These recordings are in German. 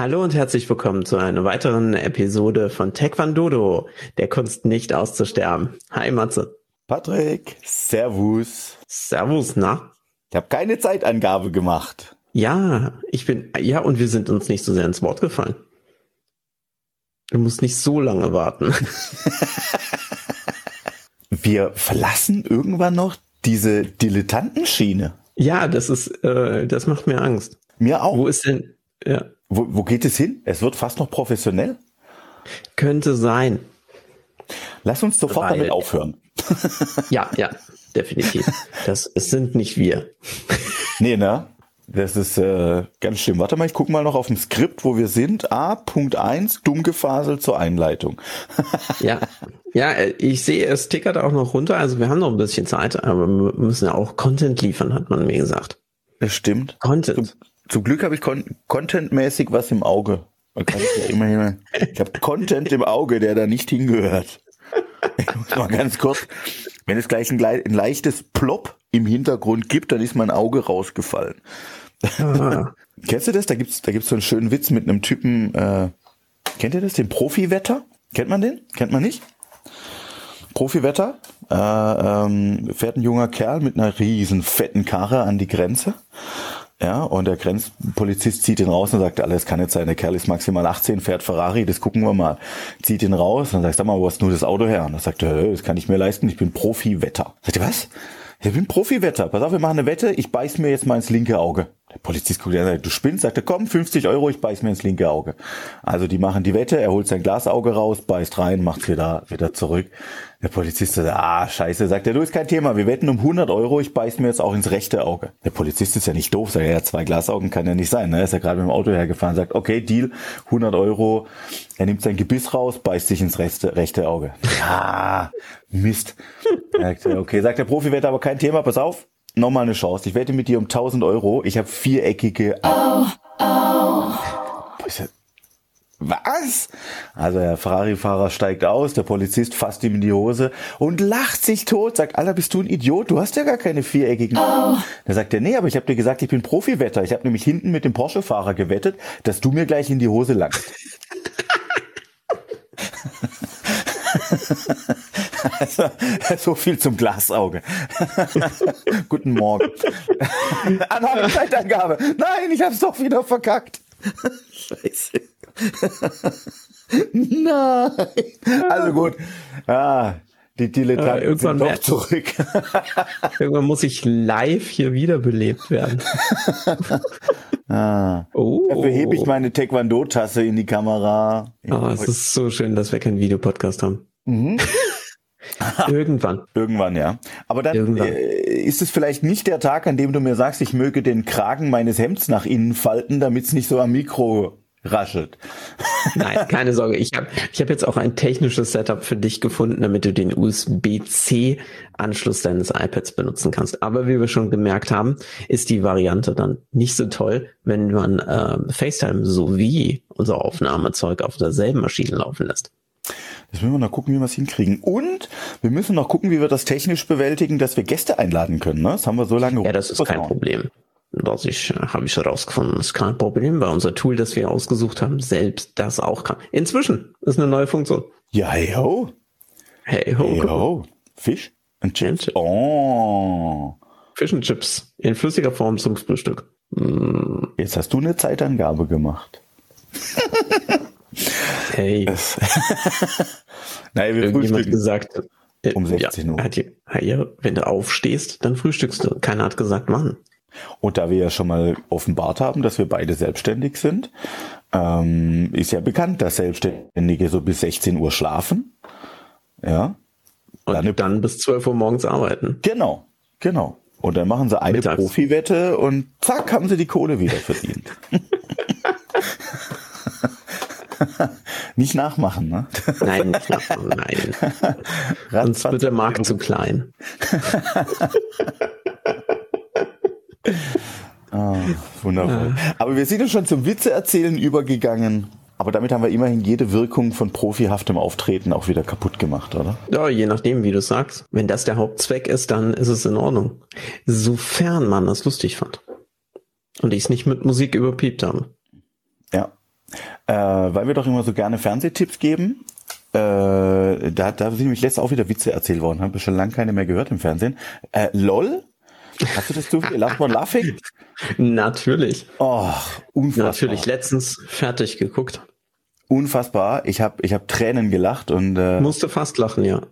Hallo und herzlich willkommen zu einer weiteren Episode von Taekwondo, der Kunst nicht auszusterben. Hi Matze. Patrick, Servus. Servus, na? Ich habe keine Zeitangabe gemacht. Ja, ich bin, ja, und wir sind uns nicht so sehr ins Wort gefallen. Du musst nicht so lange warten. wir verlassen irgendwann noch diese Dilettantenschiene. Ja, das ist, äh, das macht mir Angst. Mir auch. Wo ist denn, ja. Wo, wo geht es hin? Es wird fast noch professionell. Könnte sein. Lass uns sofort Weil, damit aufhören. ja, ja, definitiv. Das es sind nicht wir. nee, ne? Das ist äh, ganz schlimm. Warte mal, ich gucke mal noch auf dem Skript, wo wir sind. A, Punkt 1, dumm gefaselt zur Einleitung. ja, ja, ich sehe, es tickert auch noch runter. Also wir haben noch ein bisschen Zeit, aber wir müssen ja auch Content liefern, hat man mir gesagt. Das stimmt. Content. Zum, zum Glück habe ich con contentmäßig was im Auge. Ja immer, ich habe Content im Auge, der da nicht hingehört. Ich muss mal ganz kurz, wenn es gleich ein, ein leichtes Plop im Hintergrund gibt, dann ist mein Auge rausgefallen. Ah. Kennst du das? Da gibt's, da gibt's so einen schönen Witz mit einem Typen. Äh, kennt ihr das? Den Profi-Wetter? Kennt man den? Kennt man nicht? Profi-Wetter. Äh, ähm, fährt ein junger Kerl mit einer riesen fetten Karre an die Grenze. Ja, und der Grenzpolizist zieht ihn raus und sagt, alles kann nicht sein, der Kerl ist maximal 18, fährt Ferrari, das gucken wir mal. Zieht ihn raus und sagt, sag mal, wo hast du das Auto her? Und er sagt, das kann ich mir leisten, ich bin Profi-Wetter. Sagt er, was? Ich bin Profi-Wetter. Pass auf, wir machen eine Wette, ich beiß mir jetzt mal ins linke Auge. Der Polizist guckt, er sagt, du spinnst, sagt er, komm, 50 Euro, ich beiß mir ins linke Auge. Also die machen die Wette, er holt sein Glasauge raus, beißt rein, macht's wieder, wieder zurück. Der Polizist sagt, ah, scheiße, sagt er, du ist kein Thema, wir wetten um 100 Euro, ich beiß mir jetzt auch ins rechte Auge. Der Polizist ist ja nicht doof, sagt er, ja, zwei Glasaugen kann ja nicht sein, ne? Er ist ja gerade mit dem Auto hergefahren, sagt, okay, Deal, 100 Euro, er nimmt sein Gebiss raus, beißt sich ins rechte, rechte Auge. Ah, Mist. Sagt okay, sagt der Profi-Wetter, aber kein Thema, pass auf, nochmal eine Chance. Ich wette mit dir um 1000 Euro. Ich habe viereckige. Oh, oh. Was? Also der Ferrari-Fahrer steigt aus, der Polizist fasst ihm in die Hose und lacht sich tot, sagt, Alter, bist du ein Idiot? Du hast ja gar keine viereckigen. Oh. Dann sagt er, nee, aber ich habe dir gesagt, ich bin Profi-Wetter. Ich habe nämlich hinten mit dem Porsche-Fahrer gewettet, dass du mir gleich in die Hose langst. Also, so viel zum Glasauge. Guten Morgen. Annahme Zeitangabe. Nein, ich habe es doch wieder verkackt. Scheiße. Nein. Also gut. Ah, die Dilettanten äh, irgendwann sind doch zurück. irgendwann muss ich live hier wiederbelebt werden. ah. oh. Dafür hebe ich meine Taekwondo-Tasse in die Kamera. Oh, es ist so schön, dass wir keinen Videopodcast haben. Mhm. Irgendwann. Irgendwann, ja. Aber dann Irgendwann. Äh, ist es vielleicht nicht der Tag, an dem du mir sagst, ich möge den Kragen meines Hemds nach innen falten, damit es nicht so am Mikro raschelt. Nein, keine Sorge. Ich habe ich hab jetzt auch ein technisches Setup für dich gefunden, damit du den USB-C-Anschluss deines iPads benutzen kannst. Aber wie wir schon gemerkt haben, ist die Variante dann nicht so toll, wenn man äh, FaceTime sowie unser Aufnahmezeug auf derselben Maschine laufen lässt. Jetzt müssen wir noch gucken, wie wir es hinkriegen. Und wir müssen noch gucken, wie wir das technisch bewältigen, dass wir Gäste einladen können. Ne? Das haben wir so lange. Ja, das ist kein Problem. Das ich, habe ich herausgefunden. Das ist kein Problem, weil unser Tool, das wir ausgesucht haben, selbst das auch kann. Inzwischen ist eine neue Funktion. Ja, hey ho. Hey ho. Hey ho. Fisch und Chips. Oh. Fisch und Chips in flüssiger Form zum Frühstück. Jetzt hast du eine Zeitangabe gemacht. Hey. Nein, wir Irgendjemand gesagt, äh, um 16 ja, Uhr. Hat ja, wenn du aufstehst, dann frühstückst du. Keiner hat gesagt, wann. Und da wir ja schon mal offenbart haben, dass wir beide selbstständig sind, ähm, ist ja bekannt, dass Selbstständige so bis 16 Uhr schlafen. Ja. Und dann, dann bis 12 Uhr morgens arbeiten. Genau, genau. Und dann machen sie eine Mittags. Profi-Wette und zack, haben sie die Kohle wieder verdient. nicht nachmachen, ne? Nein, nicht nachmachen, nein. Sonst wird der Markt zu klein. oh, wundervoll. Ja. Aber wir sind ja schon zum Witze erzählen übergegangen. Aber damit haben wir immerhin jede Wirkung von profihaftem Auftreten auch wieder kaputt gemacht, oder? Ja, je nachdem, wie du sagst. Wenn das der Hauptzweck ist, dann ist es in Ordnung. Sofern man das lustig fand. Und ich es nicht mit Musik überpiept habe. Äh, weil wir doch immer so gerne Fernsehtipps geben. Äh, da, da sind nämlich letztes auch wieder Witze erzählt worden. Habe schon lange keine mehr gehört im Fernsehen. Äh, LOL? Hast du das zufällig? Last One Laughing? Natürlich. Oh, unfassbar. Natürlich, letztens fertig geguckt. Unfassbar. Ich habe ich hab Tränen gelacht und äh, Musste fast lachen, ja.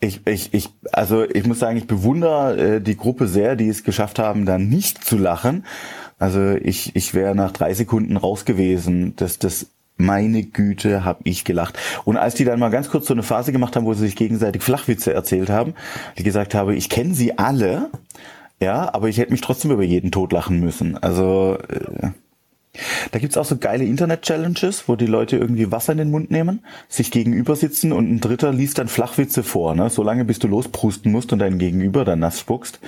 Ich, ich, ich, also ich muss sagen, ich bewundere äh, die Gruppe sehr, die es geschafft haben, da nicht zu lachen. Also ich, ich wäre nach drei Sekunden raus gewesen. Das, das, meine Güte, hab ich gelacht. Und als die dann mal ganz kurz so eine Phase gemacht haben, wo sie sich gegenseitig Flachwitze erzählt haben, die gesagt habe, ich kenne sie alle, ja, aber ich hätte mich trotzdem über jeden Tod lachen müssen. Also äh, da gibt's auch so geile Internet-Challenges, wo die Leute irgendwie Wasser in den Mund nehmen, sich gegenüber sitzen und ein Dritter liest dann Flachwitze vor, ne? Solange bis du losprusten musst und dein Gegenüber dann nass spuckst.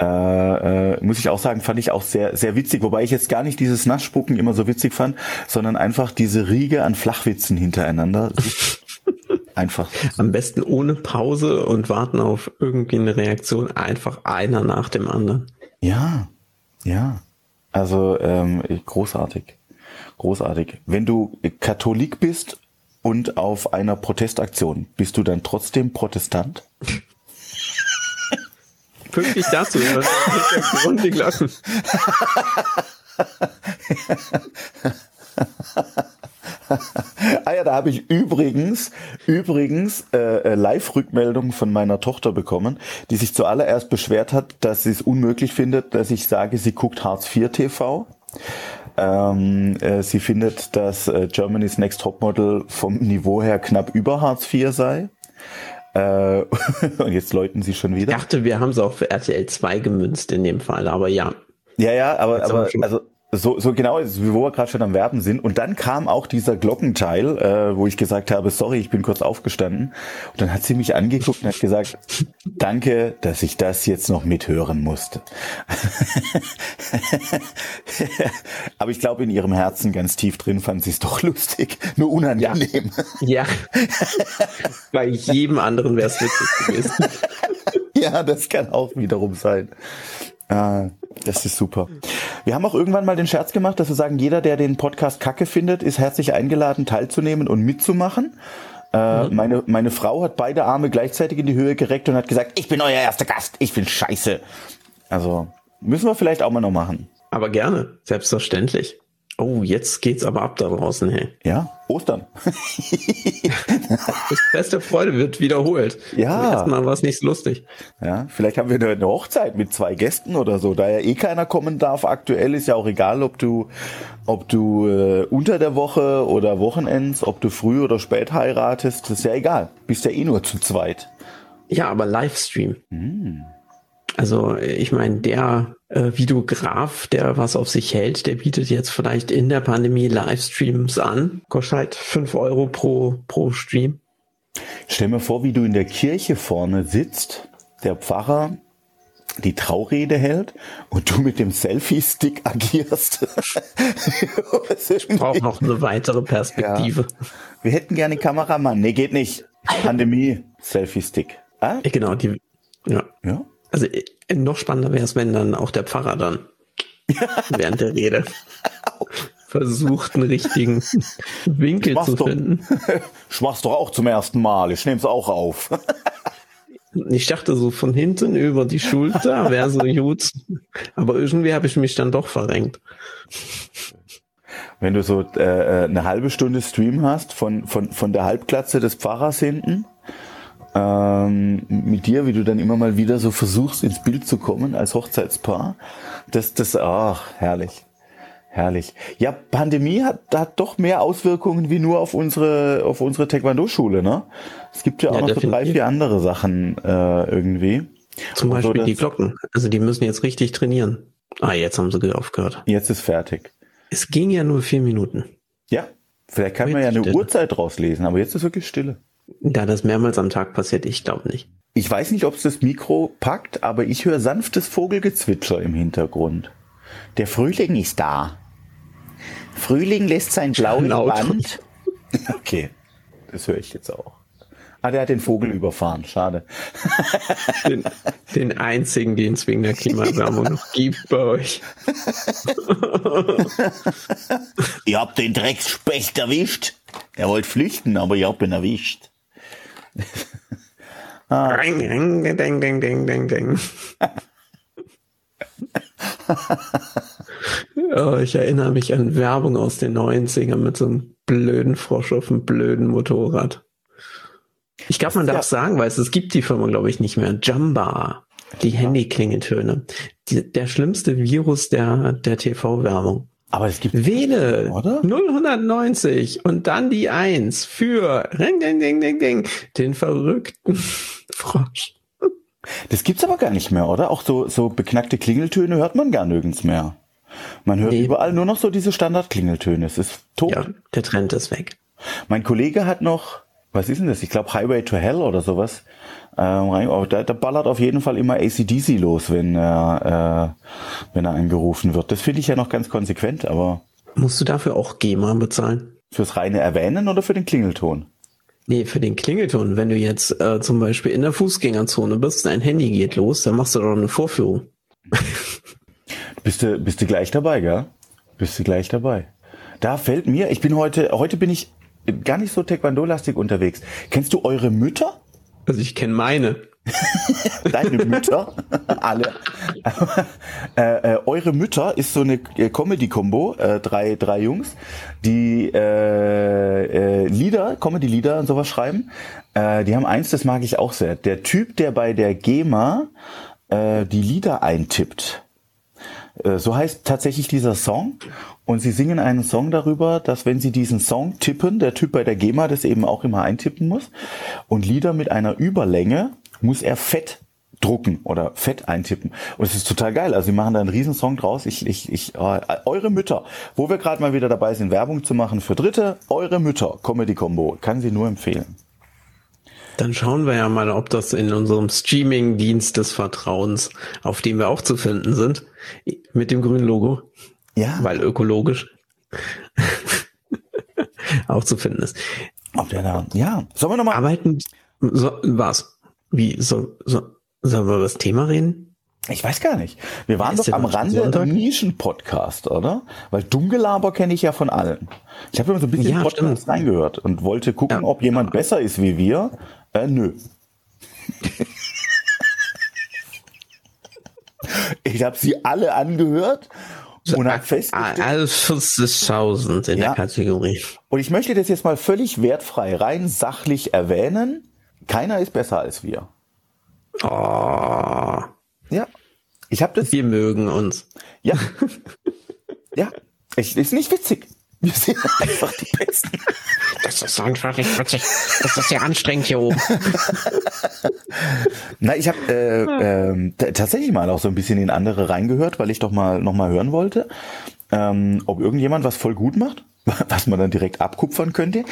Äh, äh, muss ich auch sagen, fand ich auch sehr, sehr witzig, wobei ich jetzt gar nicht dieses Nassspucken immer so witzig fand, sondern einfach diese Riege an Flachwitzen hintereinander. einfach. Am besten ohne Pause und warten auf irgendwie eine Reaktion. Einfach einer nach dem anderen. Ja, ja. Also ähm, großartig, großartig. Wenn du Katholik bist und auf einer Protestaktion, bist du dann trotzdem Protestant? Pünktlich dazu. Grund die Glocken. ah ja, da habe ich übrigens, übrigens äh, äh, Live-Rückmeldungen von meiner Tochter bekommen, die sich zuallererst beschwert hat, dass sie es unmöglich findet, dass ich sage, sie guckt Hartz IV TV. Ähm, äh, sie findet, dass äh, Germany's Next Topmodel vom Niveau her knapp über Hartz IV sei. Äh, und jetzt läuten sie schon wieder. Ich dachte, wir haben es auch für RTL 2 gemünzt in dem Fall, aber ja. Ja, ja, aber, aber also so, so genau, wo wir gerade schon am Werben sind. Und dann kam auch dieser Glockenteil, äh, wo ich gesagt habe, sorry, ich bin kurz aufgestanden. Und dann hat sie mich angeguckt und hat gesagt, danke, dass ich das jetzt noch mithören musste. Aber ich glaube, in ihrem Herzen ganz tief drin fand sie es doch lustig, nur unangenehm. Ja. ja. Bei jedem anderen wäre es witzig gewesen. ja, das kann auch wiederum sein. Ah, das ist super. Wir haben auch irgendwann mal den Scherz gemacht, dass wir sagen, jeder, der den Podcast Kacke findet, ist herzlich eingeladen, teilzunehmen und mitzumachen. Äh, mhm. meine, meine Frau hat beide Arme gleichzeitig in die Höhe gereckt und hat gesagt, ich bin euer erster Gast, ich bin scheiße. Also müssen wir vielleicht auch mal noch machen. Aber gerne, selbstverständlich. Oh, jetzt geht's aber ab da draußen, hey. Ja, Ostern. das beste Freude wird wiederholt. Ja. Erstmal war es nicht so lustig. Ja, vielleicht haben wir eine Hochzeit mit zwei Gästen oder so. Da ja eh keiner kommen darf, aktuell ist ja auch egal, ob du, ob du äh, unter der Woche oder Wochenends, ob du früh oder spät heiratest, ist ja egal. Bist ja eh nur zu zweit. Ja, aber Livestream. Hm. Also ich meine, der äh, Videograf, der was auf sich hält, der bietet jetzt vielleicht in der Pandemie Livestreams an. Kostet halt 5 Euro pro, pro Stream. Stell mir vor, wie du in der Kirche vorne sitzt, der Pfarrer die Traurede hält und du mit dem Selfie-Stick agierst. ich brauche noch eine weitere Perspektive. Ja. Wir hätten gerne Kameramann. Nee, geht nicht. Pandemie, Selfie-Stick. Ah? Genau, die, ja. ja. Also äh, noch spannender wäre es, wenn dann auch der Pfarrer dann während der Rede versucht, einen richtigen Winkel zu doch, finden. Ich mach's doch auch zum ersten Mal. Ich nehme es auch auf. Ich dachte so von hinten über die Schulter wäre so gut. Aber irgendwie habe ich mich dann doch verrenkt. Wenn du so äh, eine halbe Stunde Stream hast von, von, von der Halbglatze des Pfarrers hinten ähm, mit dir, wie du dann immer mal wieder so versuchst, ins Bild zu kommen als Hochzeitspaar. Das, das, ach, herrlich. Herrlich. Ja, Pandemie hat, hat doch mehr Auswirkungen wie nur auf unsere, auf unsere Taekwondo-Schule, ne? Es gibt ja auch ja, noch so drei, vier andere Sachen äh, irgendwie. Zum Beispiel so, die Glocken. Also die müssen jetzt richtig trainieren. Ah, jetzt haben sie aufgehört. Jetzt ist fertig. Es ging ja nur vier Minuten. Ja, vielleicht kann man ja eine Stille. Uhrzeit rauslesen, aber jetzt ist wirklich Stille. Da das mehrmals am Tag passiert, ich glaube nicht. Ich weiß nicht, ob es das Mikro packt, aber ich höre sanftes Vogelgezwitscher im Hintergrund. Der Frühling ist da. Frühling lässt sein blaues Band. Okay, das höre ich jetzt auch. Ah, der hat den Vogel überfahren. Schade. Den, den einzigen, den es wegen der Klimaerwärmung noch gibt bei euch. ihr habt den Drecksspecht erwischt. Er wollte flüchten, aber ihr habt ihn erwischt. ah. Ding, ding, ding, ding, ding, ding, ding. oh, ich erinnere mich an Werbung aus den 90ern mit so einem blöden Frosch auf einem blöden Motorrad. Ich glaube, man darf ja. sagen, weil es, es gibt die Firma, glaube ich, nicht mehr. Jamba, die. Handyklingeltöne. der schlimmste Virus der, der TV-Werbung. Aber es gibt. Wähle oder? 090 und dann die 1 für ding, ding, ding, ding, ding, den verrückten Frosch. Das gibt's aber gar nicht mehr, oder? Auch so, so beknackte Klingeltöne hört man gar nirgends mehr. Man hört nee. überall nur noch so diese Standardklingeltöne. Es ist tot. Ja, der Trend ist weg. Mein Kollege hat noch was ist denn das? Ich glaube Highway to Hell oder sowas. Ähm, da, da ballert auf jeden Fall immer ACDC los, wenn er, äh, wenn er angerufen wird. Das finde ich ja noch ganz konsequent, aber. Musst du dafür auch GEMA bezahlen? Fürs reine Erwähnen oder für den Klingelton? Nee, für den Klingelton. Wenn du jetzt äh, zum Beispiel in der Fußgängerzone bist, dein Handy geht los, dann machst du doch eine Vorführung. bist du, bist du gleich dabei, gell? Bist du gleich dabei. Da fällt mir, ich bin heute, heute bin ich gar nicht so Taekwondo-lastig unterwegs. Kennst du eure Mütter? Also ich kenne meine. Deine Mütter, alle. äh, äh, eure Mütter ist so eine äh, Comedy-Kombo, äh, drei, drei Jungs, die äh, äh, Lieder, Comedy-Lieder und sowas schreiben. Äh, die haben eins, das mag ich auch sehr. Der Typ, der bei der GEMA äh, die Lieder eintippt. Äh, so heißt tatsächlich dieser Song. Und sie singen einen Song darüber, dass wenn sie diesen Song tippen, der Typ bei der GEMA das eben auch immer eintippen muss, und Lieder mit einer Überlänge muss er fett drucken oder fett eintippen. Und es ist total geil. Also sie machen da einen riesen Song draus. Ich, ich, ich, äh, eure Mütter, wo wir gerade mal wieder dabei sind, Werbung zu machen für Dritte, eure Mütter, Comedy Combo, kann sie nur empfehlen. Dann schauen wir ja mal, ob das in unserem Streaming-Dienst des Vertrauens, auf dem wir auch zu finden sind, mit dem grünen Logo, ja. Weil ökologisch auch zu finden ist. Ob der da, ja. Sollen wir nochmal. Arbeiten, so, was? Wie, so, so, sollen wir über das Thema reden? Ich weiß gar nicht. Wir waren doch am Rande Nischen-Podcast, oder? Weil Dummgelaber kenne ich ja von allen. Ich habe immer so ein bisschen ja, Podcast stimmt. reingehört und wollte gucken, ja. ob jemand besser ist wie wir. Äh, nö. ich habe sie alle angehört und hat festgestellt. Alles 40.000 in ja. der Kategorie. Und ich möchte das jetzt mal völlig wertfrei, rein sachlich erwähnen. Keiner ist besser als wir. Oh. Ja. Ich habe das. Wir mögen uns. Ja. ja. Ich, ist nicht witzig. Wir sind einfach die Besten. Das ist einfach nicht witzig. Das ist sehr anstrengend hier oben. Na, ich habe äh, äh, tatsächlich mal auch so ein bisschen in andere reingehört, weil ich doch mal noch mal hören wollte, ähm, ob irgendjemand was voll gut macht, was man dann direkt abkupfern könnte.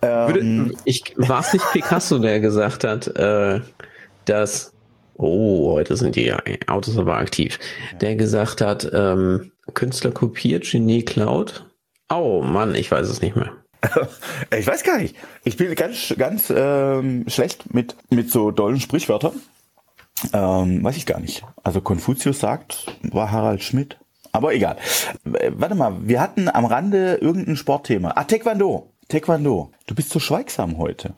Ähm, ich war es nicht Picasso, der gesagt hat, äh, dass Oh, heute sind die Autos aber aktiv. Der gesagt hat, ähm, Künstler kopiert, Genie klaut. Oh Mann, ich weiß es nicht mehr. ich weiß gar nicht. Ich bin ganz, ganz ähm, schlecht mit, mit so dollen Sprichwörtern. Ähm, weiß ich gar nicht. Also Konfuzius sagt, war Harald Schmidt. Aber egal. Äh, warte mal, wir hatten am Rande irgendein Sportthema. Ah, Taekwondo. Taekwondo. Du bist so schweigsam heute.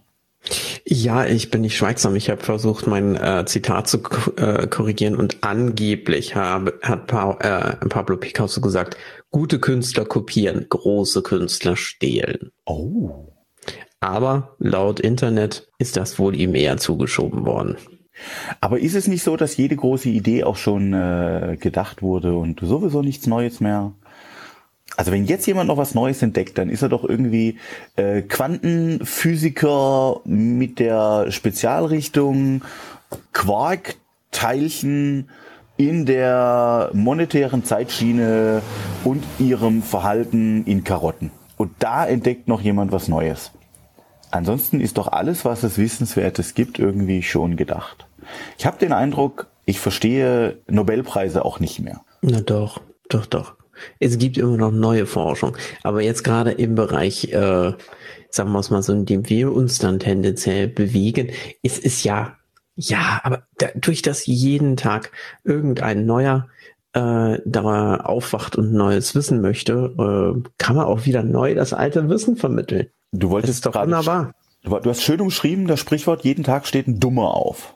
Ja, ich bin nicht schweigsam. Ich habe versucht, mein äh, Zitat zu äh, korrigieren und angeblich habe, hat pa äh, Pablo Picasso gesagt, gute Künstler kopieren, große Künstler stehlen. Oh. Aber laut Internet ist das wohl ihm eher zugeschoben worden. Aber ist es nicht so, dass jede große Idee auch schon äh, gedacht wurde und sowieso nichts Neues mehr also wenn jetzt jemand noch was Neues entdeckt, dann ist er doch irgendwie äh, Quantenphysiker mit der Spezialrichtung Quarkteilchen in der monetären Zeitschiene und ihrem Verhalten in Karotten. Und da entdeckt noch jemand was Neues. Ansonsten ist doch alles, was es Wissenswertes gibt, irgendwie schon gedacht. Ich habe den Eindruck, ich verstehe Nobelpreise auch nicht mehr. Na doch, doch, doch. Es gibt immer noch neue Forschung. Aber jetzt gerade im Bereich, äh, sagen wir es mal so, in dem wir uns dann tendenziell bewegen, ist es ja, ja, aber dadurch, dass jeden Tag irgendein neuer äh, da aufwacht und neues Wissen möchte, äh, kann man auch wieder neu das alte Wissen vermitteln. Du wolltest das ist doch wunderbar. Du hast schön umschrieben, das Sprichwort, jeden Tag steht ein Dummer auf.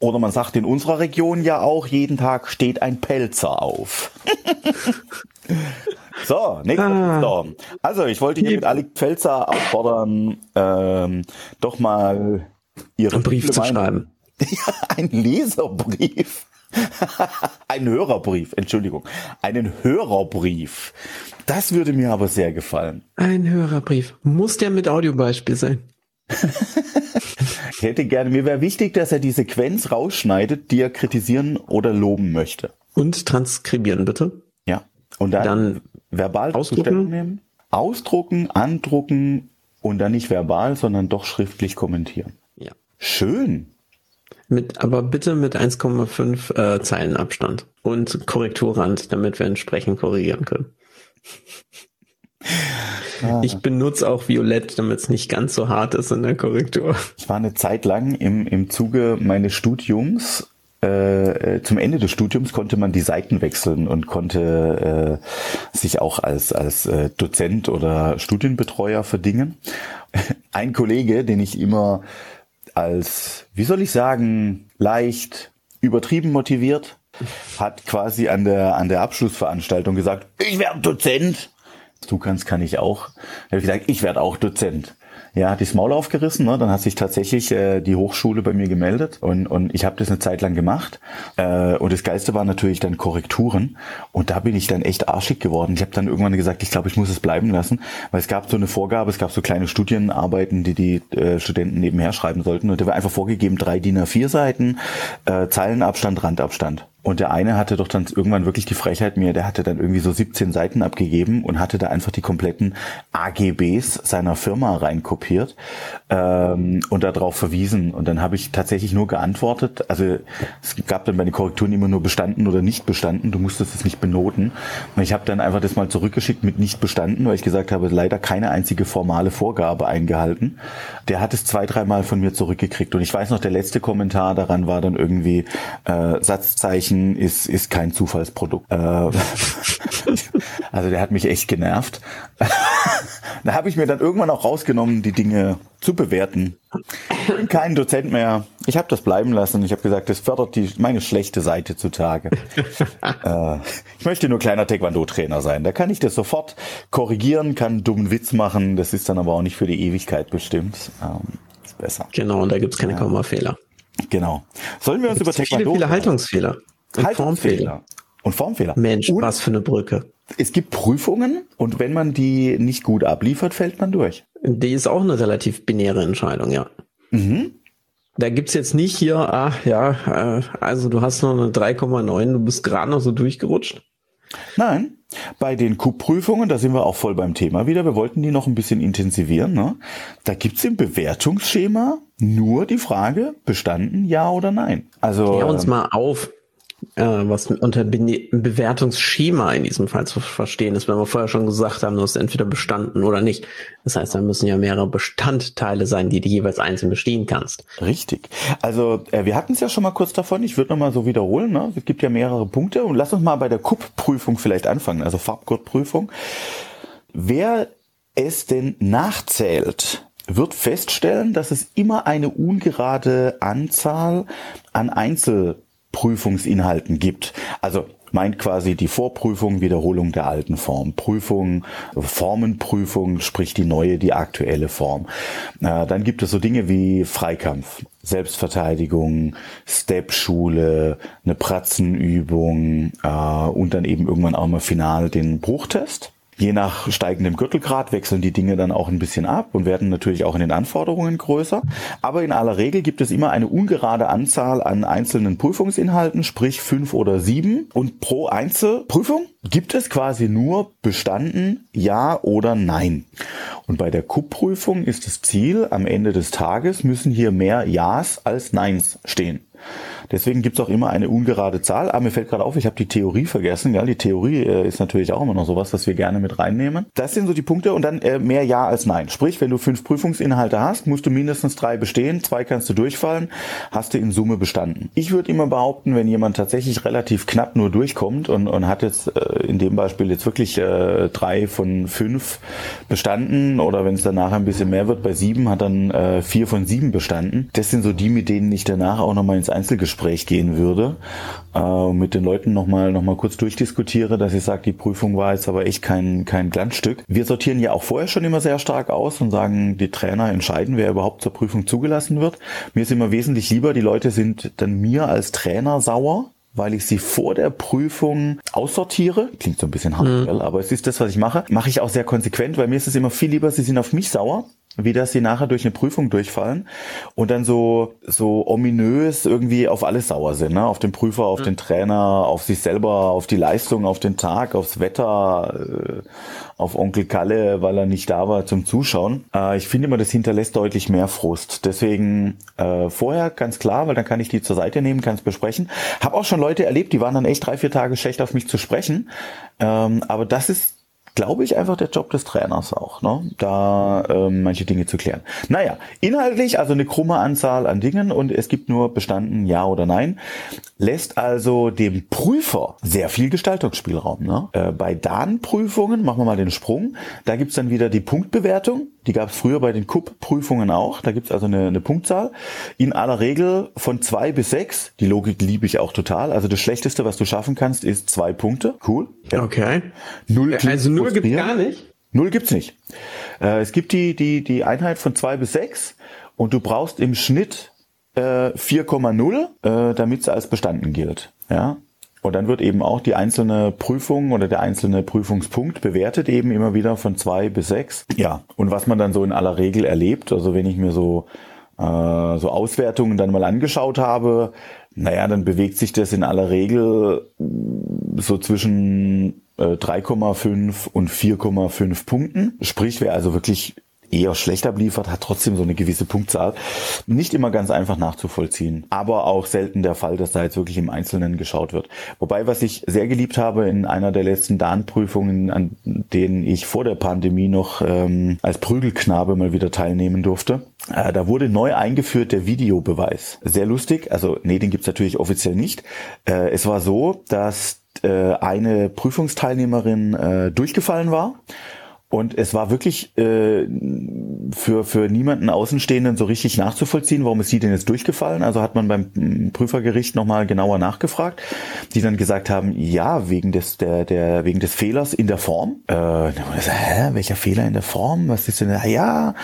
Oder man sagt in unserer Region ja auch, jeden Tag steht ein Pelzer auf. so, nächster ah. Also, ich wollte hier mit Alex Pelzer auffordern, ähm, doch mal ihre einen Brief zu schreiben. Ein Leserbrief. ein Hörerbrief, Entschuldigung. Einen Hörerbrief. Das würde mir aber sehr gefallen. Ein Hörerbrief. Muss der mit Audiobeispiel sein? Ich hätte gerne, mir wäre wichtig, dass er die Sequenz rausschneidet, die er kritisieren oder loben möchte. Und transkribieren, bitte. Ja. Und dann, dann verbal ausdrucken. nehmen. Ausdrucken, andrucken und dann nicht verbal, sondern doch schriftlich kommentieren. Ja. Schön. Mit, aber bitte mit 1,5 äh, Zeilen Abstand und Korrekturrand, damit wir entsprechend korrigieren können. Ah. Ich benutze auch Violett, damit es nicht ganz so hart ist in der Korrektur. Ich war eine Zeit lang im, im Zuge meines Studiums äh, zum Ende des Studiums konnte man die Seiten wechseln und konnte äh, sich auch als, als äh, Dozent oder Studienbetreuer verdingen. Ein Kollege, den ich immer als, wie soll ich sagen, leicht übertrieben motiviert, hat quasi an der, an der Abschlussveranstaltung gesagt, ich werde Dozent. Du kannst, kann ich auch. Er hat gesagt, ich werde auch Dozent ja, hat das Maul aufgerissen. Ne? Dann hat sich tatsächlich äh, die Hochschule bei mir gemeldet und, und ich habe das eine Zeit lang gemacht. Äh, und das Geiste war natürlich dann Korrekturen. Und da bin ich dann echt arschig geworden. Ich habe dann irgendwann gesagt, ich glaube, ich muss es bleiben lassen, weil es gab so eine Vorgabe, es gab so kleine Studienarbeiten, die die äh, Studenten nebenher schreiben sollten. Und da war einfach vorgegeben, drei DIN A4 Seiten, äh, Zeilenabstand, Randabstand. Und der eine hatte doch dann irgendwann wirklich die Frechheit mir, der hatte dann irgendwie so 17 Seiten abgegeben und hatte da einfach die kompletten AGBs seiner Firma reinkopiert ähm, und darauf verwiesen. Und dann habe ich tatsächlich nur geantwortet. Also es gab dann bei den Korrekturen immer nur bestanden oder nicht bestanden. Du musstest es nicht benoten. Und ich habe dann einfach das mal zurückgeschickt mit nicht bestanden, weil ich gesagt habe, leider keine einzige formale Vorgabe eingehalten. Der hat es zwei, dreimal von mir zurückgekriegt. Und ich weiß noch, der letzte Kommentar daran war dann irgendwie äh, Satzzeichen Menschen ist, ist kein Zufallsprodukt. Äh, also der hat mich echt genervt. da habe ich mir dann irgendwann auch rausgenommen, die Dinge zu bewerten. Kein Dozent mehr. Ich habe das bleiben lassen. Ich habe gesagt, das fördert die, meine schlechte Seite zutage. äh, ich möchte nur kleiner Taekwondo-Trainer sein. Da kann ich das sofort korrigieren, kann einen dummen Witz machen. Das ist dann aber auch nicht für die Ewigkeit bestimmt. Ähm, ist besser. Genau, und da gibt's keine ja. Kommafehler. Genau. Sollen wir uns über Taekwondo... Viele, viele Haltungsfehler. Und Formfehler. Und Formfehler. Mensch, und was für eine Brücke. Es gibt Prüfungen und wenn man die nicht gut abliefert, fällt man durch. Die ist auch eine relativ binäre Entscheidung, ja. Mhm. Da gibt's jetzt nicht hier, ah ja, äh, also du hast nur eine 3,9, du bist gerade noch so durchgerutscht. Nein, bei den Q-Prüfungen, da sind wir auch voll beim Thema wieder, wir wollten die noch ein bisschen intensivieren. Ne? Da gibt's im Bewertungsschema nur die Frage, bestanden ja oder nein. Also Klär uns ähm, mal auf äh, was unter Be Bewertungsschema in diesem Fall zu verstehen ist, wenn wir vorher schon gesagt haben, du hast entweder bestanden oder nicht. Das heißt, da müssen ja mehrere Bestandteile sein, die du jeweils einzeln bestehen kannst. Richtig. Also äh, wir hatten es ja schon mal kurz davon, ich würde nochmal so wiederholen, ne? es gibt ja mehrere Punkte und lass uns mal bei der KUP-Prüfung vielleicht anfangen, also Farbgurtprüfung. Wer es denn nachzählt, wird feststellen, dass es immer eine ungerade Anzahl an Einzel Prüfungsinhalten gibt. Also meint quasi die Vorprüfung, Wiederholung der alten Form, Prüfung, Formenprüfung, sprich die neue, die aktuelle Form. Äh, dann gibt es so Dinge wie Freikampf, Selbstverteidigung, Step-Schule, eine Pratzenübung äh, und dann eben irgendwann auch mal final den Bruchtest. Je nach steigendem Gürtelgrad wechseln die Dinge dann auch ein bisschen ab und werden natürlich auch in den Anforderungen größer. Aber in aller Regel gibt es immer eine ungerade Anzahl an einzelnen Prüfungsinhalten, sprich fünf oder sieben. Und pro Einzelprüfung gibt es quasi nur bestanden Ja oder Nein. Und bei der KUP-Prüfung ist das Ziel, am Ende des Tages müssen hier mehr Ja's als Neins stehen. Deswegen gibt's auch immer eine ungerade Zahl. Aber mir fällt gerade auf, ich habe die Theorie vergessen. Gell? Die Theorie äh, ist natürlich auch immer noch sowas, was wir gerne mit reinnehmen. Das sind so die Punkte und dann äh, mehr Ja als Nein. Sprich, wenn du fünf Prüfungsinhalte hast, musst du mindestens drei bestehen, zwei kannst du durchfallen, hast du in Summe bestanden. Ich würde immer behaupten, wenn jemand tatsächlich relativ knapp nur durchkommt und, und hat jetzt äh, in dem Beispiel jetzt wirklich äh, drei von fünf bestanden oder wenn es danach ein bisschen mehr wird, bei sieben hat dann äh, vier von sieben bestanden. Das sind so die, mit denen ich danach auch nochmal ins Einzelgespräch gehen würde äh, und mit den Leuten nochmal noch mal kurz durchdiskutiere, dass ich sage, die Prüfung war jetzt aber echt kein, kein Glanzstück. Wir sortieren ja auch vorher schon immer sehr stark aus und sagen, die Trainer entscheiden, wer überhaupt zur Prüfung zugelassen wird. Mir ist immer wesentlich lieber, die Leute sind dann mir als Trainer sauer, weil ich sie vor der Prüfung aussortiere. Klingt so ein bisschen hart, mhm. aber es ist das, was ich mache. Mache ich auch sehr konsequent, weil mir ist es immer viel lieber, sie sind auf mich sauer, wie dass sie nachher durch eine Prüfung durchfallen und dann so so ominös irgendwie auf alles sauer sind, ne? Auf den Prüfer, auf mhm. den Trainer, auf sich selber, auf die Leistung, auf den Tag, aufs Wetter, äh, auf Onkel Kalle, weil er nicht da war zum Zuschauen. Äh, ich finde immer, das hinterlässt deutlich mehr Frust. Deswegen äh, vorher ganz klar, weil dann kann ich die zur Seite nehmen, kann es besprechen. Hab auch schon Leute erlebt, die waren dann echt drei, vier Tage schlecht auf mich zu sprechen. Ähm, aber das ist glaube ich, einfach der Job des Trainers auch, ne? da ähm, manche Dinge zu klären. Naja, inhaltlich also eine krumme Anzahl an Dingen und es gibt nur bestanden Ja oder Nein, lässt also dem Prüfer sehr viel Gestaltungsspielraum. Ne? Äh, bei Dan-Prüfungen, machen wir mal den Sprung, da gibt's dann wieder die Punktbewertung, die gab es früher bei den KUP-Prüfungen auch. Da gibt es also eine, eine Punktzahl. In aller Regel von zwei bis sechs. Die Logik liebe ich auch total. Also das Schlechteste, was du schaffen kannst, ist zwei Punkte. Cool. Ja. Okay. Null also null gibt's gar nicht? Null gibt's nicht. Äh, es gibt die, die, die Einheit von zwei bis sechs und du brauchst im Schnitt äh, 4,0, äh, damit es als bestanden gilt. Ja, und dann wird eben auch die einzelne Prüfung oder der einzelne Prüfungspunkt bewertet eben immer wieder von zwei bis sechs. Ja, und was man dann so in aller Regel erlebt, also wenn ich mir so, äh, so Auswertungen dann mal angeschaut habe, naja, dann bewegt sich das in aller Regel so zwischen 3,5 äh, und 4,5 Punkten. Sprich, wer also wirklich eher schlechter beliefert, hat trotzdem so eine gewisse Punktzahl. Nicht immer ganz einfach nachzuvollziehen, aber auch selten der Fall, dass da jetzt wirklich im Einzelnen geschaut wird. Wobei, was ich sehr geliebt habe in einer der letzten DAN-Prüfungen, an denen ich vor der Pandemie noch ähm, als Prügelknabe mal wieder teilnehmen durfte, äh, da wurde neu eingeführt der Videobeweis. Sehr lustig, also nee, den gibt's natürlich offiziell nicht. Äh, es war so, dass äh, eine Prüfungsteilnehmerin äh, durchgefallen war und es war wirklich äh, für, für niemanden Außenstehenden so richtig nachzuvollziehen, warum ist sie denn jetzt durchgefallen. Also hat man beim Prüfergericht nochmal genauer nachgefragt, die dann gesagt haben, ja, wegen des, der, der, wegen des Fehlers in der Form. Äh, dann gesagt, hä, welcher Fehler in der Form? Was ist denn? da? Ja,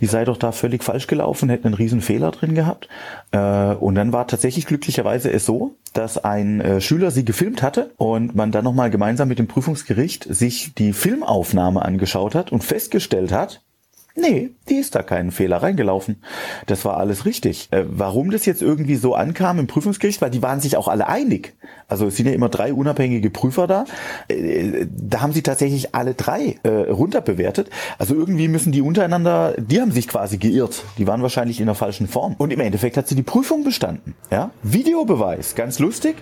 die sei doch da völlig falsch gelaufen, hätten einen riesen Fehler drin gehabt. Äh, und dann war tatsächlich glücklicherweise es so, dass ein äh, Schüler sie gefilmt hatte und man dann nochmal gemeinsam mit dem Prüfungsgericht sich die Filmaufnahme angeschaut hat und festgestellt hat, Nee, die ist da keinen Fehler reingelaufen. Das war alles richtig. Äh, warum das jetzt irgendwie so ankam im Prüfungsgericht, weil die waren sich auch alle einig. Also es sind ja immer drei unabhängige Prüfer da. Äh, da haben sie tatsächlich alle drei äh, runterbewertet. Also irgendwie müssen die untereinander, die haben sich quasi geirrt. Die waren wahrscheinlich in der falschen Form. Und im Endeffekt hat sie die Prüfung bestanden. Ja, Videobeweis, ganz lustig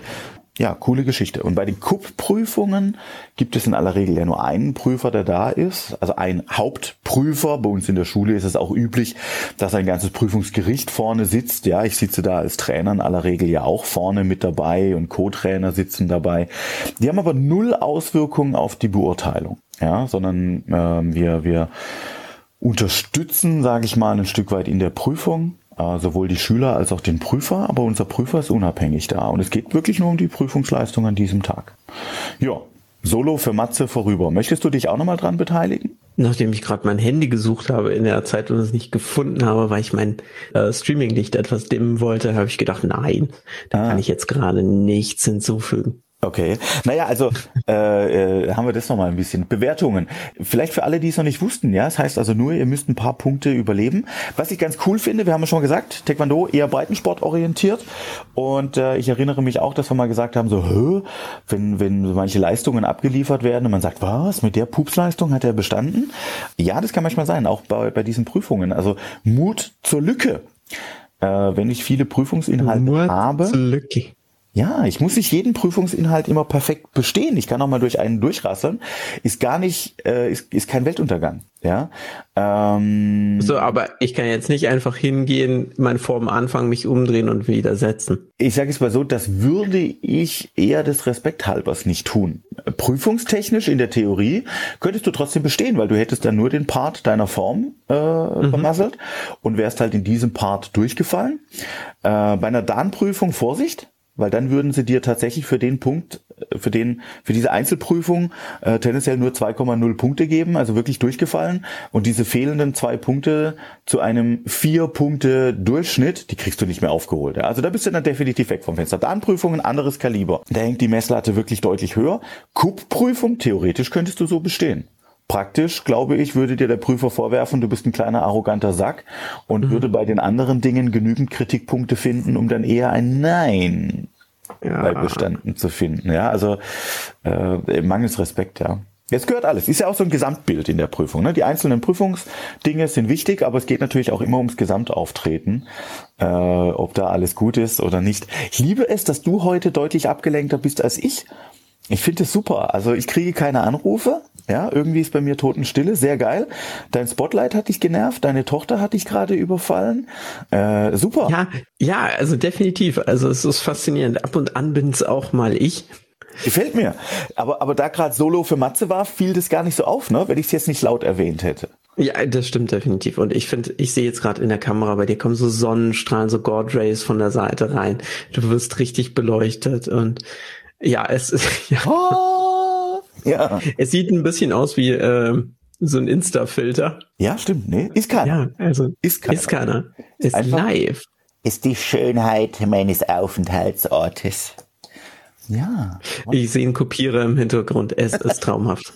ja, coole Geschichte. Und bei den KUP-Prüfungen gibt es in aller Regel ja nur einen Prüfer, der da ist, also ein Hauptprüfer. Bei uns in der Schule ist es auch üblich, dass ein ganzes Prüfungsgericht vorne sitzt. Ja, ich sitze da als Trainer in aller Regel ja auch vorne mit dabei und Co-Trainer sitzen dabei. Die haben aber null Auswirkungen auf die Beurteilung, ja, sondern äh, wir wir unterstützen, sage ich mal, ein Stück weit in der Prüfung äh, sowohl die Schüler als auch den Prüfer, aber unser Prüfer ist unabhängig da und es geht wirklich nur um die Prüfungsleistung an diesem Tag. Ja, Solo für Matze vorüber. Möchtest du dich auch nochmal dran beteiligen? Nachdem ich gerade mein Handy gesucht habe in der Zeit und es nicht gefunden habe, weil ich mein äh, Streaming-Licht etwas dimmen wollte, habe ich gedacht, nein, da ah. kann ich jetzt gerade nichts hinzufügen. Okay. Naja, also äh, äh, haben wir das nochmal ein bisschen. Bewertungen. Vielleicht für alle, die es noch nicht wussten, ja. Das heißt also nur, ihr müsst ein paar Punkte überleben. Was ich ganz cool finde, wir haben ja schon gesagt, Taekwondo eher Breitensport orientiert. Und äh, ich erinnere mich auch, dass wir mal gesagt haben, so, Hö? wenn, wenn manche Leistungen abgeliefert werden und man sagt, was, mit der Pupsleistung hat er bestanden? Ja, das kann manchmal sein, auch bei, bei diesen Prüfungen. Also Mut zur Lücke. äh, wenn ich viele Prüfungsinhalte What's habe. Lucky. Ja, ich muss nicht jeden Prüfungsinhalt immer perfekt bestehen. Ich kann auch mal durch einen durchrasseln. Ist gar nicht, äh, ist, ist kein Weltuntergang. Ja. Ähm, So, aber ich kann jetzt nicht einfach hingehen, mein Form anfangen, mich umdrehen und wieder setzen. ich sage es mal so, das würde ich eher des Respekt halbers nicht tun. Prüfungstechnisch in der Theorie könntest du trotzdem bestehen, weil du hättest dann nur den Part deiner Form äh, vermasselt und wärst halt in diesem Part durchgefallen. Äh, bei einer Dan-Prüfung Vorsicht, weil dann würden sie dir tatsächlich für den Punkt, äh, für den, für diese Einzelprüfung äh, tendenziell nur 2,0 Punkte geben, also wirklich durchgefallen. Und diese fehlenden zwei Punkte zu einem vier Punkte Durchschnitt, die kriegst du nicht mehr aufgeholt. Ja. Also da bist du dann definitiv weg vom Fenster. Dan-Prüfung ein anderes Kaliber. Da hängt die Messlatte wirklich deutlich höher. Kupp-Prüfung, theoretisch könntest du so bestehen. Praktisch, glaube ich, würde dir der Prüfer vorwerfen, du bist ein kleiner arroganter Sack und würde bei den anderen Dingen genügend Kritikpunkte finden, um dann eher ein Nein bei bestanden zu finden. Ja, also äh, mangels Respekt, ja. Jetzt gehört alles. Ist ja auch so ein Gesamtbild in der Prüfung. Ne? Die einzelnen Prüfungsdinge sind wichtig, aber es geht natürlich auch immer ums Gesamtauftreten, äh, ob da alles gut ist oder nicht. Ich liebe es, dass du heute deutlich abgelenkter bist als ich. Ich finde es super. Also ich kriege keine Anrufe. Ja, irgendwie ist bei mir Totenstille. Sehr geil. Dein Spotlight hat dich genervt. Deine Tochter hat dich gerade überfallen. Äh, super. Ja, ja, also definitiv. Also es ist faszinierend. Ab und an bin es auch mal ich. Gefällt mir. Aber, aber da gerade Solo für Matze war, fiel das gar nicht so auf, ne? wenn ich es jetzt nicht laut erwähnt hätte. Ja, das stimmt definitiv. Und ich finde, ich sehe jetzt gerade in der Kamera, bei dir kommen so Sonnenstrahlen, so God Rays von der Seite rein. Du wirst richtig beleuchtet und ja, es ist, ja, Oh, ja. es sieht ein bisschen aus wie äh, so ein Insta-Filter. ja, stimmt. Nee, ist keiner. Ja, also Ist keiner. ist keiner. Ist Einfach- live. Ist die Schönheit meines Aufenthaltsortes. Ja. Ich sehe einen Kopierer im Hintergrund. Es ist traumhaft.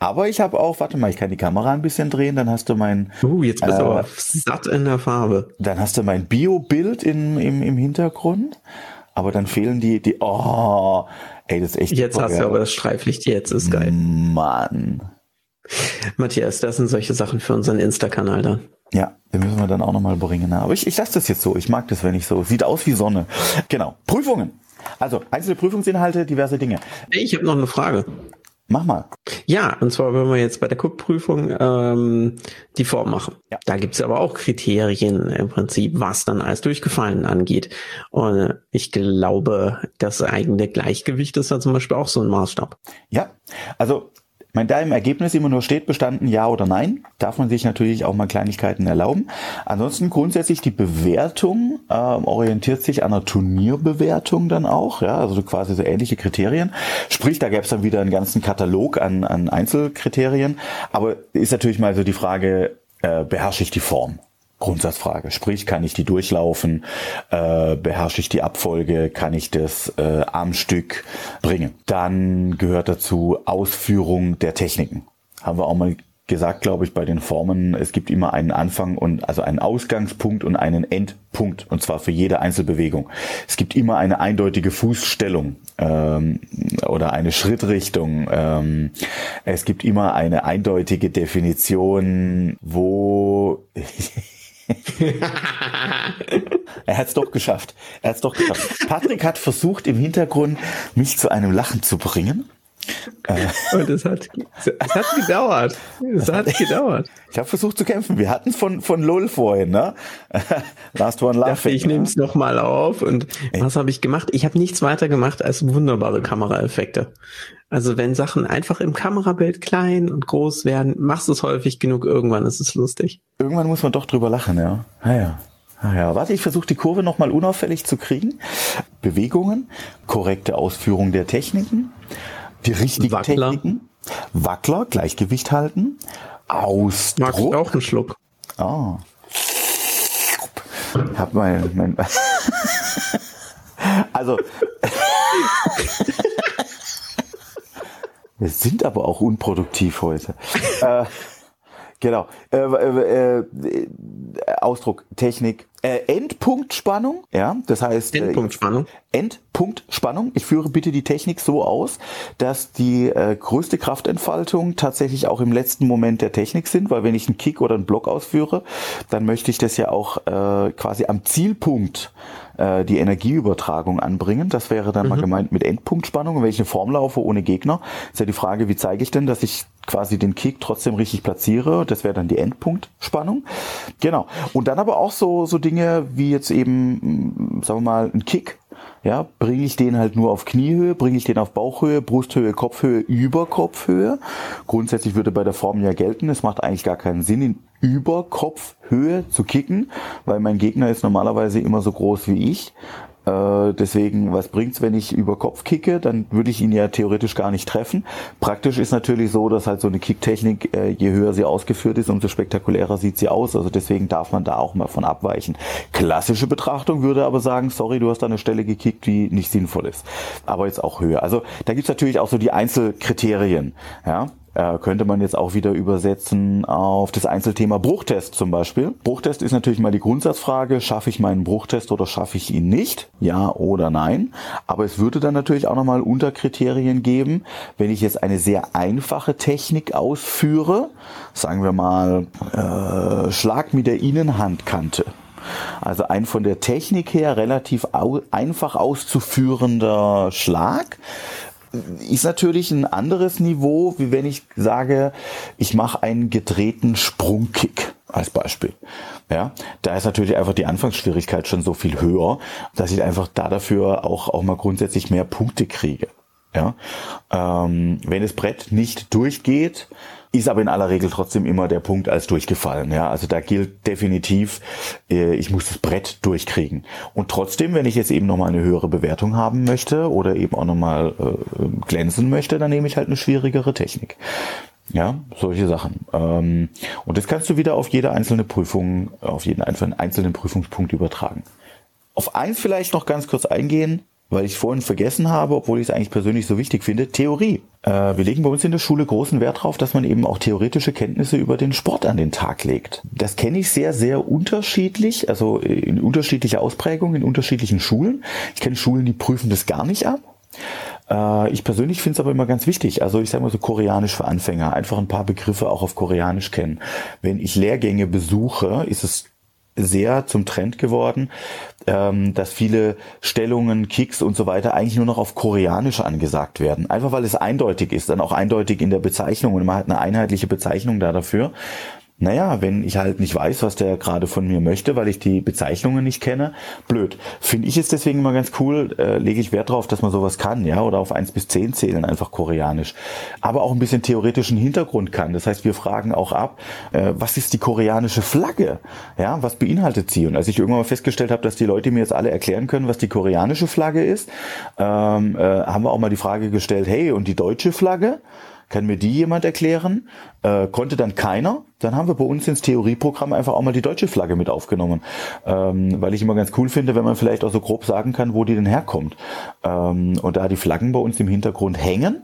Aber ich habe auch, warte mal, ich kann die Kamera ein bisschen drehen, dann hast du mein, Uh, jetzt bist du Äh, aber satt in der Farbe. dann hast du mein Bio-Bild im, im, im Hintergrund. Aber dann fehlen die, die, oh, ey, das ist echt Jetzt super, hast du ja. aber das Streiflicht, jetzt ist geil. Mann. Matthias, das sind solche Sachen für unseren Insta-Kanal dann. Ja, den müssen wir dann auch nochmal bringen. Aber ich, ich lasse das jetzt so. Ich mag das, wenn ich so. Sieht aus wie Sonne. Genau. Prüfungen. Also, einzelne Prüfungsinhalte, diverse Dinge. Ich habe noch eine Frage. Mach mal. Ja, und zwar, wenn wir jetzt bei der Cook-Prüfung ähm, die Form machen. Ja. Da gibt's aber auch Kriterien im Prinzip, was dann als durchgefallen angeht. Und ich glaube, das eigene Gleichgewicht ist da zum Beispiel auch so ein Maßstab. Ja, also wenn da im Ergebnis immer nur steht, bestanden ja oder nein, darf man sich natürlich auch mal Kleinigkeiten erlauben. Ansonsten grundsätzlich die Bewertung ähm, orientiert sich an einer Turnierbewertung dann auch, ja, also quasi so ähnliche Kriterien. Sprich, da gäbe es dann wieder einen ganzen Katalog an, an Einzelkriterien. Aber ist natürlich mal so die Frage, äh, beherrsche ich die Form? Grundsatzfrage. Sprich, kann ich die durchlaufen? Äh, beherrsche ich die Abfolge? Kann ich das äh, Armstück bringen? Dann gehört dazu Ausführung der Techniken. Haben wir auch mal gesagt, glaube ich, bei den Formen. Es gibt immer einen Anfang und also einen Ausgangspunkt und einen Endpunkt und zwar für jede Einzelbewegung. Es gibt immer eine eindeutige Fußstellung ähm, oder eine Schrittrichtung. Ähm, es gibt immer eine eindeutige Definition, wo Er hat es doch geschafft. Er hat es doch geschafft. Patrick hat versucht, im Hintergrund mich zu einem Lachen zu bringen. Und es hat, es hat gedauert. Es hat gedauert. Ich habe versucht zu kämpfen. Wir hatten es von, von LOL vorhin, ne? Last one dachte, laughing. ich nehme es nochmal auf. Und was habe ich gemacht? Ich habe nichts weiter gemacht als wunderbare Kameraeffekte. Also wenn Sachen einfach im Kamerabild klein und groß werden, machst du es häufig genug, irgendwann ist es lustig. Irgendwann muss man doch drüber lachen, ja. Ah ja. Ah ja, warte, ich versuche die Kurve nochmal unauffällig zu kriegen. Bewegungen, korrekte Ausführung der Techniken, die richtigen Wackler. Techniken, Wackler, Gleichgewicht halten, Magst du Ausdruck. auch einen Schluck? Ah. Ich hab mein, mein Also Wir sind aber auch unproduktiv heute. äh, genau. Äh, äh, äh, Ausdruck, Technik, Äh, Endpunktspannung, ja, das heißt äh, Endpunktspannung. Äh, Endpunktspannung. Ich führe bitte die Technik so aus, dass die äh, größte Kraftentfaltung tatsächlich auch im letzten Moment der Technik sind, weil wenn ich einen Kick oder einen Block ausführe, dann möchte ich das ja auch äh, quasi am Zielpunkt äh, die Energieübertragung anbringen. Das wäre dann mhm. mal gemeint mit Endpunktspannung. Und wenn ich eine Form laufe ohne Gegner, ist ja die Frage, wie zeige ich denn, dass ich quasi den Kick trotzdem richtig platziere. Das wäre dann die Endpunktspannung. Genau. Und dann aber auch so, so Dinge wie jetzt eben, sagen wir mal, ein Kick. Ja, bringe ich den halt nur auf Kniehöhe, bringe ich den auf Bauchhöhe, Brusthöhe, Kopfhöhe, über Kopfhöhe. Grundsätzlich würde bei der Form ja gelten, es macht eigentlich gar keinen Sinn, ihn über Kopfhöhe zu kicken, weil mein Gegner ist normalerweise immer so groß wie ich. Äh, deswegen, was bringt's, wenn ich über Kopf kicke? Dann würde ich ihn ja theoretisch gar nicht treffen. Praktisch ist natürlich so, dass halt so eine Kicktechnik, äh, je höher sie ausgeführt ist, umso spektakulärer sieht sie aus. Also deswegen darf man da auch mal von abweichen. Klassische Betrachtung würde aber sagen, sorry, du hast da eine Stelle gekickt, die nicht sinnvoll ist. Aber jetzt auch höher. Also da gibt's natürlich auch so die Einzelkriterien. Ja, äh, könnte man jetzt auch wieder übersetzen auf das Einzelthema Bruchtest zum Beispiel. Bruchtest ist natürlich mal die Grundsatzfrage, schaffe ich meinen Bruchtest oder schaffe ich ihn nicht? Ja oder nein? Aber es würde dann natürlich auch nochmal Unterkriterien geben, wenn ich jetzt eine sehr einfache Technik ausführe, sagen wir mal, äh, Schlag mit der Innenhandkante. Also ein von der Technik her relativ au einfach auszuführender Schlag ist natürlich ein anderes Niveau, wie wenn ich sage, ich mache einen gedrehten Sprungkick als Beispiel. Ja, da ist natürlich einfach die Anfangsschwierigkeit schon so viel höher, dass ich einfach da dafür auch, auch mal grundsätzlich mehr Punkte kriege. Ja, ähm, wenn das Brett nicht durchgeht, ist aber in aller Regel trotzdem immer der Punkt als durchgefallen. Ja, also da gilt definitiv, äh, ich muss das Brett durchkriegen. Und trotzdem, wenn ich jetzt eben nochmal eine höhere Bewertung haben möchte oder eben auch nochmal äh, glänzen möchte, dann nehme ich halt eine schwierigere Technik. Ja, solche Sachen. Ähm, und das kannst du wieder auf jede einzelne Prüfung, auf jeden einzelnen Prüfungspunkt übertragen. Auf eins vielleicht noch ganz kurz eingehen weil ich vorhin vergessen habe, obwohl ich es eigentlich persönlich so wichtig finde, Theorie. Äh, wir legen bei uns in der Schule großen Wert darauf, dass man eben auch theoretische Kenntnisse über den Sport an den Tag legt. Das kenne ich sehr, sehr unterschiedlich, also in unterschiedlicher Ausprägung, in unterschiedlichen Schulen. Ich kenne Schulen, die prüfen das gar nicht ab. Äh, ich persönlich finde es aber immer ganz wichtig. Also ich sage mal so Koreanisch für Anfänger, einfach ein paar Begriffe auch auf Koreanisch kennen. Wenn ich Lehrgänge besuche, ist es sehr zum Trend geworden, ähm, dass viele Stellungen, Kicks und so weiter eigentlich nur noch auf Koreanisch angesagt werden. Einfach weil es eindeutig ist, dann auch eindeutig in der Bezeichnung und man hat eine einheitliche Bezeichnung da dafür naja, wenn ich halt nicht weiß, was der gerade von mir möchte, weil ich die Bezeichnungen nicht kenne, blöd. Finde ich es deswegen immer ganz cool, äh, lege ich Wert darauf, dass man sowas kann, ja, oder auf eins bis zehn zählen, einfach koreanisch. Aber auch ein bisschen theoretischen Hintergrund kann. Das heißt, wir fragen auch ab, äh, was ist die koreanische Flagge? Ja, was beinhaltet sie? Und als ich irgendwann mal festgestellt habe, dass die Leute mir jetzt alle erklären können, was die koreanische Flagge ist, ähm, äh, haben wir auch mal die Frage gestellt, hey, und die deutsche Flagge? Kann mir die jemand erklären? Äh, konnte dann keiner. Dann haben wir bei uns ins Theorieprogramm einfach auch mal die deutsche Flagge mit aufgenommen. Ähm, weil ich immer ganz cool finde, wenn man vielleicht auch so grob sagen kann, wo die denn herkommt. Ähm, und da die Flaggen bei uns im Hintergrund hängen,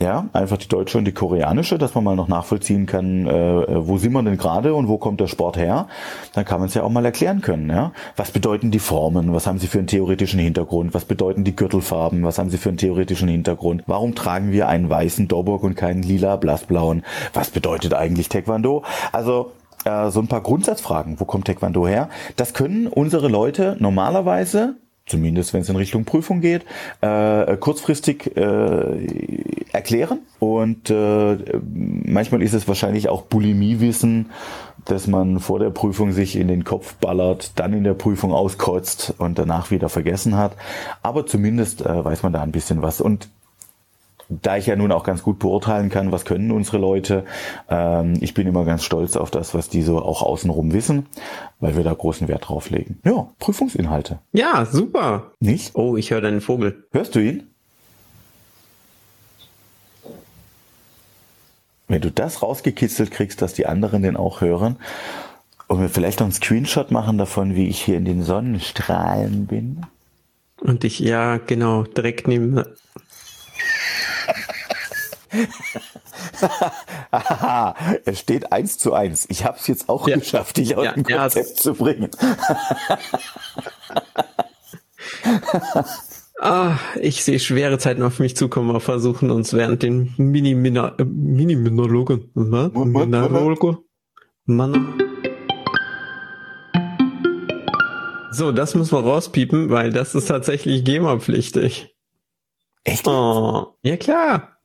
ja, einfach die deutsche und die koreanische, dass man mal noch nachvollziehen kann, äh, wo sind wir denn gerade und wo kommt der Sport her, dann kann man es ja auch mal erklären können. Ja? Was bedeuten die Formen? Was haben sie für einen theoretischen Hintergrund? Was bedeuten die Gürtelfarben? Was haben sie für einen theoretischen Hintergrund? Warum tragen wir einen weißen Doburg und keinen lila blassblauen? Was bedeutet eigentlich Taekwondo? Also äh, so ein paar Grundsatzfragen. Wo kommt Taekwondo her? Das können unsere Leute normalerweise zumindest wenn es in Richtung Prüfung geht, äh, kurzfristig äh, erklären. Und äh, manchmal ist es wahrscheinlich auch Bulimiewissen, dass man vor der Prüfung sich in den Kopf ballert, dann in der Prüfung auskotzt und danach wieder vergessen hat. Aber zumindest äh, weiß man da ein bisschen was. Und da ich ja nun auch ganz gut beurteilen kann, was können unsere Leute, ähm, ich bin immer ganz stolz auf das, was die so auch außenrum wissen, weil wir da großen Wert drauf legen. Ja, Prüfungsinhalte. Ja, super. Nicht? Oh, ich höre deinen Vogel. Hörst du ihn? Wenn du das rausgekitzelt kriegst, dass die anderen den auch hören und wir vielleicht noch einen Screenshot machen davon, wie ich hier in den Sonnenstrahlen bin. Und ich, ja, genau, direkt neben es steht eins zu eins. Ich habe es jetzt auch ja. geschafft, dich aus ja, dem Konzept zu bringen. Ah, ich sehe schwere Zeiten auf mich zukommen, wir versuchen uns während den Mini-Minologen, Mini Minologe, Mann. So, das müssen wir rauspiepen, weil das ist tatsächlich GEMA-pflichtig. Echt? Oh, ja klar.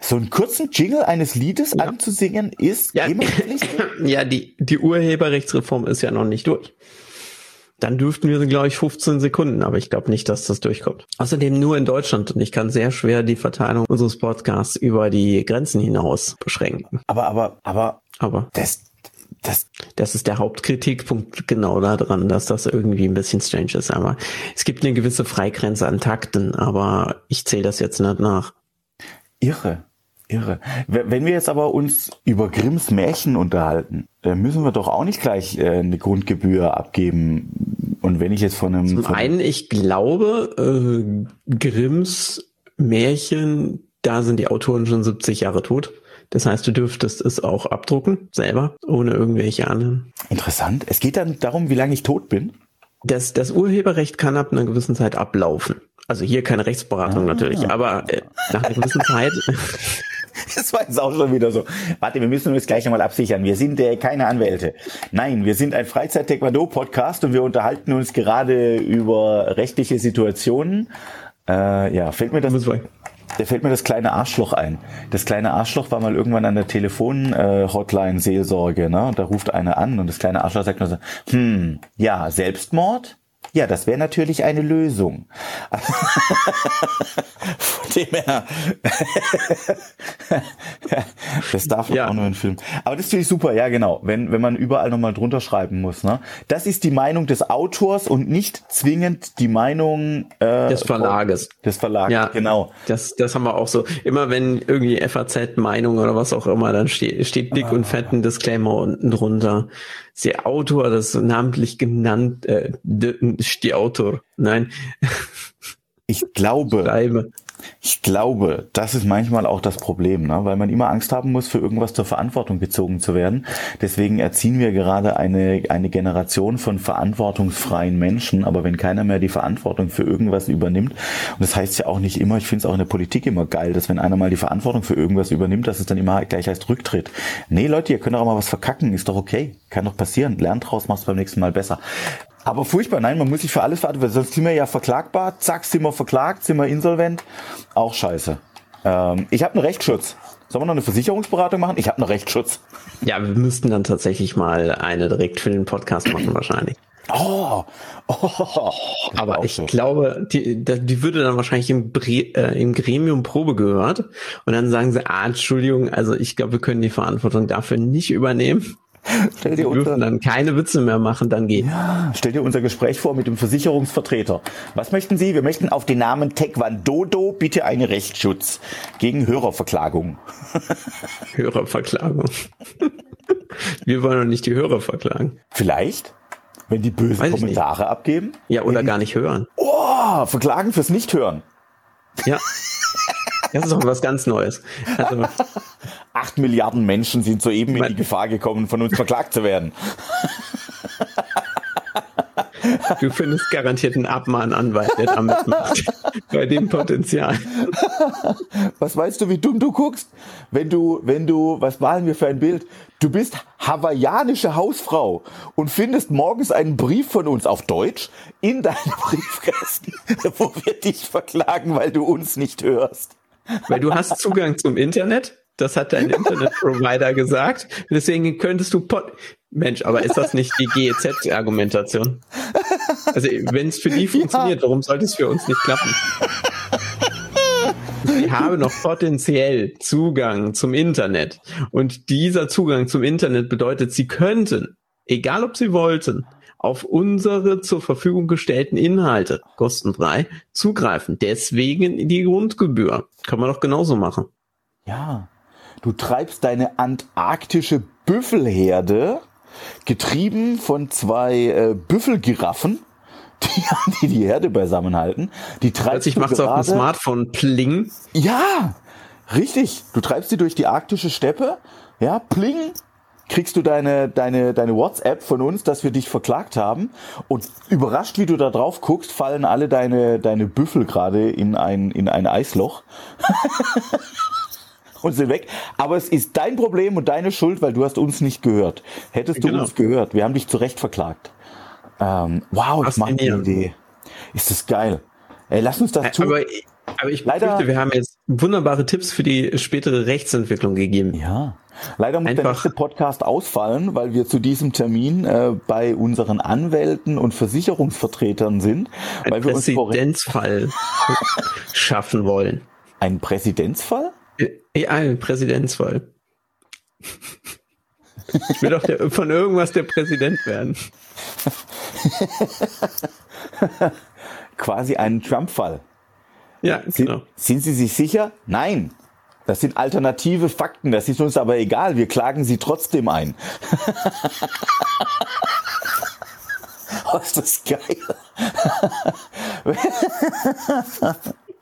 So einen kurzen Jingle eines Liedes ja. anzusingen ist ja. GEMA-pflichtig? ja, die, die Urheberrechtsreform ist ja noch nicht durch dann dürften wir, glaube ich, 15 Sekunden, aber ich glaube nicht, dass das durchkommt. Außerdem nur in Deutschland und ich kann sehr schwer die Verteilung unseres Podcasts über die Grenzen hinaus beschränken. Aber, aber, aber, aber das, das, das ist der Hauptkritikpunkt genau daran, dass das irgendwie ein bisschen strange ist. Aber es gibt eine gewisse Freigrenze an Takten, aber ich zähle das jetzt nicht nach. Irre. Irre. Wenn wir jetzt aber uns über Grimms Märchen unterhalten, müssen wir doch auch nicht gleich äh, eine Grundgebühr abgeben. Und wenn ich jetzt von einem... Zum von einen, ich glaube, äh, Grimms Märchen, da sind die Autoren schon 70 Jahre tot. Das heißt, du dürftest es auch abdrucken, selber, ohne irgendwelche anderen. Interessant. Es geht dann darum, wie lange ich tot bin? Das, das Urheberrecht kann ab einer gewissen Zeit ablaufen. Also hier keine Rechtsberatung ah. natürlich, aber äh, nach einer gewissen Zeit Das war jetzt auch schon wieder so. Warte, wir müssen uns gleich nochmal absichern. Wir sind äh, keine Anwälte. Nein, wir sind ein Freizeit-Taekwondo-Podcast und wir unterhalten uns gerade über rechtliche Situationen. Äh, ja, fällt mir das... Da fällt mir das kleine Arschloch ein. Das kleine Arschloch war mal irgendwann an der Telefon-Hotline äh, Seelsorge, ne? Da ruft einer an und das kleine Arschloch sagt nur so, hm, ja, Selbstmord? Ja, das wäre natürlich eine Lösung. Von dem her. das darf ja. auch nur ein Film. Aber das ist natürlich super, ja genau. Wenn, wenn man überall nochmal drunter schreiben muss. Ne? Das ist die Meinung des Autors und nicht zwingend die Meinung äh, des Verlages. Des Verlages, ja, genau. Das, das haben wir auch so. Immer wenn irgendwie FAZ-Meinung oder was auch immer, dann steht, steht dick ah. und fett ein Disclaimer unten drunter der Autor, das namentlich genannt, äh, die Autor. Nein. Ich glaube, Schreibe. Ich glaube, das ist manchmal auch das Problem, ne? weil man immer Angst haben muss, für irgendwas zur Verantwortung gezogen zu werden. Deswegen erziehen wir gerade eine, eine Generation von verantwortungsfreien Menschen, aber wenn keiner mehr die Verantwortung für irgendwas übernimmt, und das heißt ja auch nicht immer, ich finde es auch in der Politik immer geil, dass wenn einer mal die Verantwortung für irgendwas übernimmt, dass es dann immer gleich heißt Rücktritt. Nee, Leute, ihr könnt auch mal was verkacken, ist doch okay. Kann doch passieren. Lernt draus, macht beim nächsten Mal besser. Aber furchtbar, nein, man muss sich für alles verantworten, sonst sind wir ja verklagbar, zack, sind wir verklagt, sind wir insolvent. Auch scheiße. Ähm, ich habe einen Rechtsschutz. Sollen wir noch eine Versicherungsberatung machen? Ich habe einen Rechtsschutz. Ja, wir müssten dann tatsächlich mal eine direkt für den Podcast machen wahrscheinlich. Oh, oh, aber ich so. glaube, die, die würde dann wahrscheinlich im, äh, im Gremium Probe gehört und dann sagen sie, ah, Entschuldigung, also ich glaube, wir können die Verantwortung dafür nicht übernehmen. Stell dir unser, dann keine Witze mehr machen, dann geht. Ja, stell dir unser Gespräch vor mit dem Versicherungsvertreter. Was möchten Sie? Wir möchten auf den Namen Taekwondo bitte einen Rechtsschutz gegen Hörerverklagung. Hörerverklagung. Wir wollen doch nicht die Hörer verklagen. Vielleicht, wenn die böse Weiß Kommentare abgeben. Ja, oder gar nicht hören. Oh, verklagen fürs Nichthören. Ja. Das ist doch was ganz Neues. Also, Acht Milliarden Menschen sind soeben in die Gefahr gekommen, von uns verklagt zu werden. Du findest garantiert einen Abmahnanwalt, der damit macht. Bei dem Potenzial. Was weißt du, wie dumm du guckst? Wenn du, wenn du, was malen wir für ein Bild? Du bist hawaiianische Hausfrau und findest morgens einen Brief von uns auf Deutsch in deinem Briefkasten, wo wir dich verklagen, weil du uns nicht hörst. Weil du hast Zugang zum Internet. Das hat dein Internetprovider gesagt. Deswegen könntest du Pod Mensch, aber ist das nicht die GEZ-Argumentation? Also, wenn es für die funktioniert, ja. warum sollte es für uns nicht klappen? Ich habe noch potenziell Zugang zum Internet. Und dieser Zugang zum Internet bedeutet, sie könnten, egal ob sie wollten, auf unsere zur Verfügung gestellten Inhalte kostenfrei zugreifen. Deswegen die Grundgebühr. Kann man doch genauso machen. Ja. Du treibst deine antarktische Büffelherde, getrieben von zwei äh, Büffelgiraffen, die, die Herde beisammenhalten. Die treibst Plötzlich macht es auf dem Smartphone pling. Ja, Richtig, du treibst sie durch die arktische Steppe, ja, pling, kriegst du deine, deine, deine WhatsApp von uns, dass wir dich verklagt haben. Und überrascht, wie du da drauf guckst, fallen alle deine, deine Büffel gerade in ein, in ein Eisloch. und sind weg. Aber es ist dein Problem und deine Schuld, weil du hast uns nicht gehört. Hättest du genau. uns gehört, wir haben dich zu Recht verklagt. Ähm, wow, das macht eine Idee. Ist das geil. Ey, lass uns das tun. Aber, aber ich Leider, befürchte, wir haben jetzt wunderbare Tipps für die spätere Rechtsentwicklung gegeben. Ja. Leider muss Einfach. der nächste Podcast ausfallen, weil wir zu diesem Termin äh, bei unseren Anwälten und Versicherungsvertretern sind. Ein weil wir Präzedenzfall schaffen wollen. Ein Präzedenzfall? Ja, Präzedenzfall. Ich will doch der, von irgendwas der Präsident werden. Quasi einen Trump-Fall. Ja, genau. Sind, sind Sie sich sicher? Nein. Das sind alternative Fakten. Das ist uns aber egal. Wir klagen sie trotzdem ein. oh, ist das geil.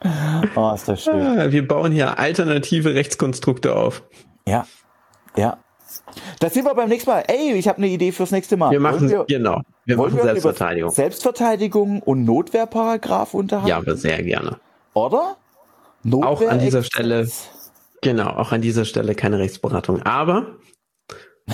oh, ist das schön. Ah, wir bauen hier alternative Rechtskonstrukte auf. Ja, ja. Das sind wir beim nächsten Mal. Ey, ich habe eine Idee fürs nächste Mal. Wir machen, wir, genau. Wir machen wir Selbstverteidigung. Selbstverteidigung und Notwehrparagraf unterhalten? Ja, aber sehr gerne. Oder? Notwehr auch an dieser Stelle. Genau, auch an dieser Stelle keine Rechtsberatung. Aber.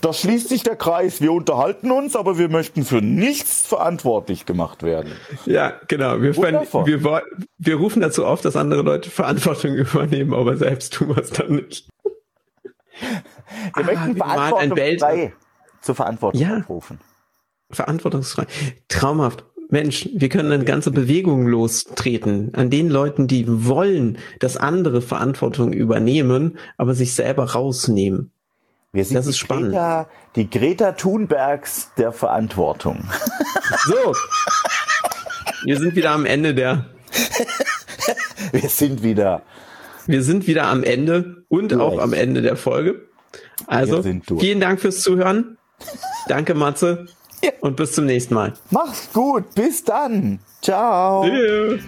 da schließt sich der Kreis. Wir unterhalten uns, aber wir möchten für nichts verantwortlich gemacht werden. Ja, genau. Wir, wir, wir rufen dazu auf, dass andere Leute Verantwortung übernehmen, aber selbst tun wir es dann nicht. Wir ah, möchten verantwortungsfrei zur Verantwortung ja, aufrufen. Verantwortungsfrei. Traumhaft. Mensch, wir können eine ganze Bewegung lostreten an den Leuten, die wollen, dass andere Verantwortung übernehmen, aber sich selber rausnehmen. Wir sind das ist spannend. Greta, die Greta Thunbergs der Verantwortung. So. Wir sind wieder am Ende der. Wir sind wieder. Wir sind wieder am Ende und durch. auch am Ende der Folge. Also, vielen Dank fürs Zuhören. Danke, Matze. Und bis zum nächsten Mal. Mach's gut. Bis dann. Ciao. Yeah.